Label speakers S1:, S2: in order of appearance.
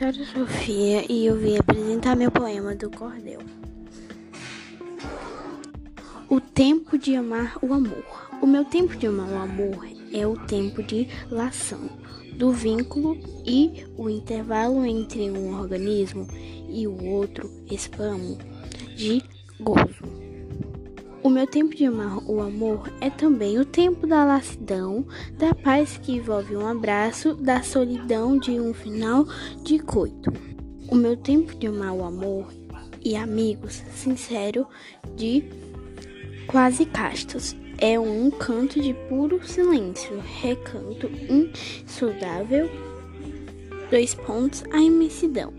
S1: Vitória Sofia e eu vim apresentar meu poema do Cordel. O tempo de amar o amor. O meu tempo de amar o amor é o tempo de lação, do vínculo e o intervalo entre um organismo e o outro espamo de gozo. O meu tempo de amar o amor é também o tempo da lassidão, da paz que envolve um abraço, da solidão de um final de coito. O meu tempo de amar o amor e amigos sincero de quase castos é um canto de puro silêncio, recanto insondável, dois pontos, a imensidão.